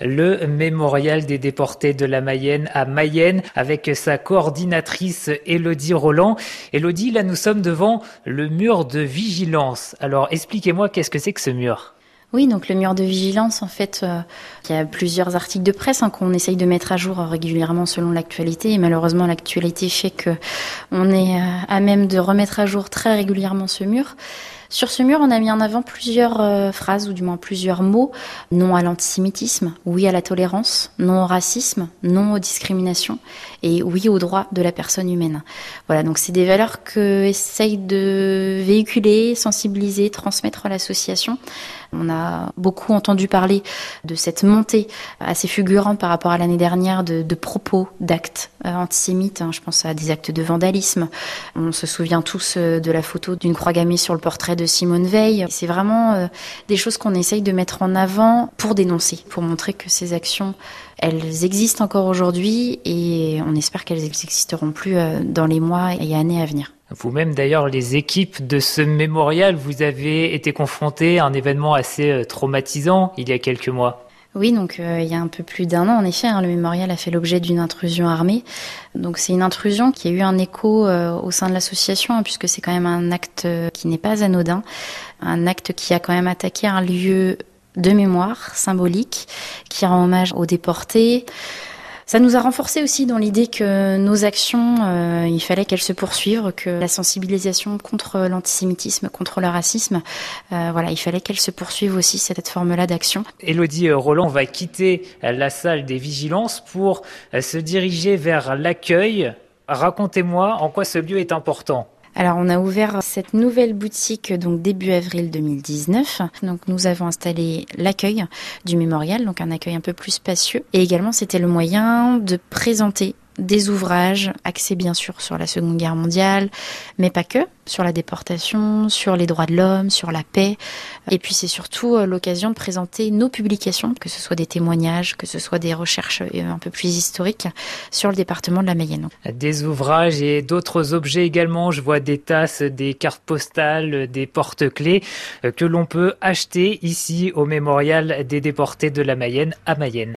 Le mémorial des déportés de la Mayenne à Mayenne avec sa coordinatrice Elodie Roland. Elodie, là nous sommes devant le mur de vigilance. Alors expliquez-moi qu'est-ce que c'est que ce mur? Oui, donc le mur de vigilance, en fait, euh, il y a plusieurs articles de presse hein, qu'on essaye de mettre à jour régulièrement selon l'actualité. Et malheureusement, l'actualité fait que on est euh, à même de remettre à jour très régulièrement ce mur. Sur ce mur, on a mis en avant plusieurs euh, phrases, ou du moins plusieurs mots. Non à l'antisémitisme, oui à la tolérance, non au racisme, non aux discriminations, et oui aux droits de la personne humaine. Voilà, donc c'est des valeurs que essaye de véhiculer, sensibiliser, transmettre l'association. On a beaucoup entendu parler de cette montée assez fulgurante par rapport à l'année dernière de, propos, d'actes euh, antisémites. Hein. Je pense à des actes de vandalisme. On se souvient tous euh, de la photo d'une croix gammée sur le portrait de Simone Veil. C'est vraiment euh, des choses qu'on essaye de mettre en avant pour dénoncer, pour montrer que ces actions, elles existent encore aujourd'hui et on espère qu'elles n'existeront plus dans les mois et années à venir. Vous-même, d'ailleurs, les équipes de ce mémorial, vous avez été confrontés à un événement assez euh, traumatisant il y a quelques mois. Oui, donc euh, il y a un peu plus d'un an, en effet, hein, le mémorial a fait l'objet d'une intrusion armée. Donc c'est une intrusion qui a eu un écho euh, au sein de l'association, hein, puisque c'est quand même un acte qui n'est pas anodin, un acte qui a quand même attaqué un lieu de mémoire symbolique, qui rend hommage aux déportés, ça nous a renforcé aussi dans l'idée que nos actions, euh, il fallait qu'elles se poursuivent, que la sensibilisation contre l'antisémitisme, contre le racisme, euh, voilà, il fallait qu'elle se poursuive aussi cette forme-là d'action. Élodie Roland va quitter la salle des vigilances pour se diriger vers l'accueil. Racontez-moi en quoi ce lieu est important. Alors, on a ouvert cette nouvelle boutique donc début avril 2019. Donc, nous avons installé l'accueil du mémorial, donc un accueil un peu plus spacieux. Et également, c'était le moyen de présenter des ouvrages axés bien sûr sur la Seconde Guerre mondiale, mais pas que, sur la déportation, sur les droits de l'homme, sur la paix. Et puis c'est surtout euh, l'occasion de présenter nos publications, que ce soit des témoignages, que ce soit des recherches euh, un peu plus historiques sur le département de la Mayenne. Des ouvrages et d'autres objets également. Je vois des tasses, des cartes postales, des porte-clés euh, que l'on peut acheter ici au mémorial des déportés de la Mayenne à Mayenne.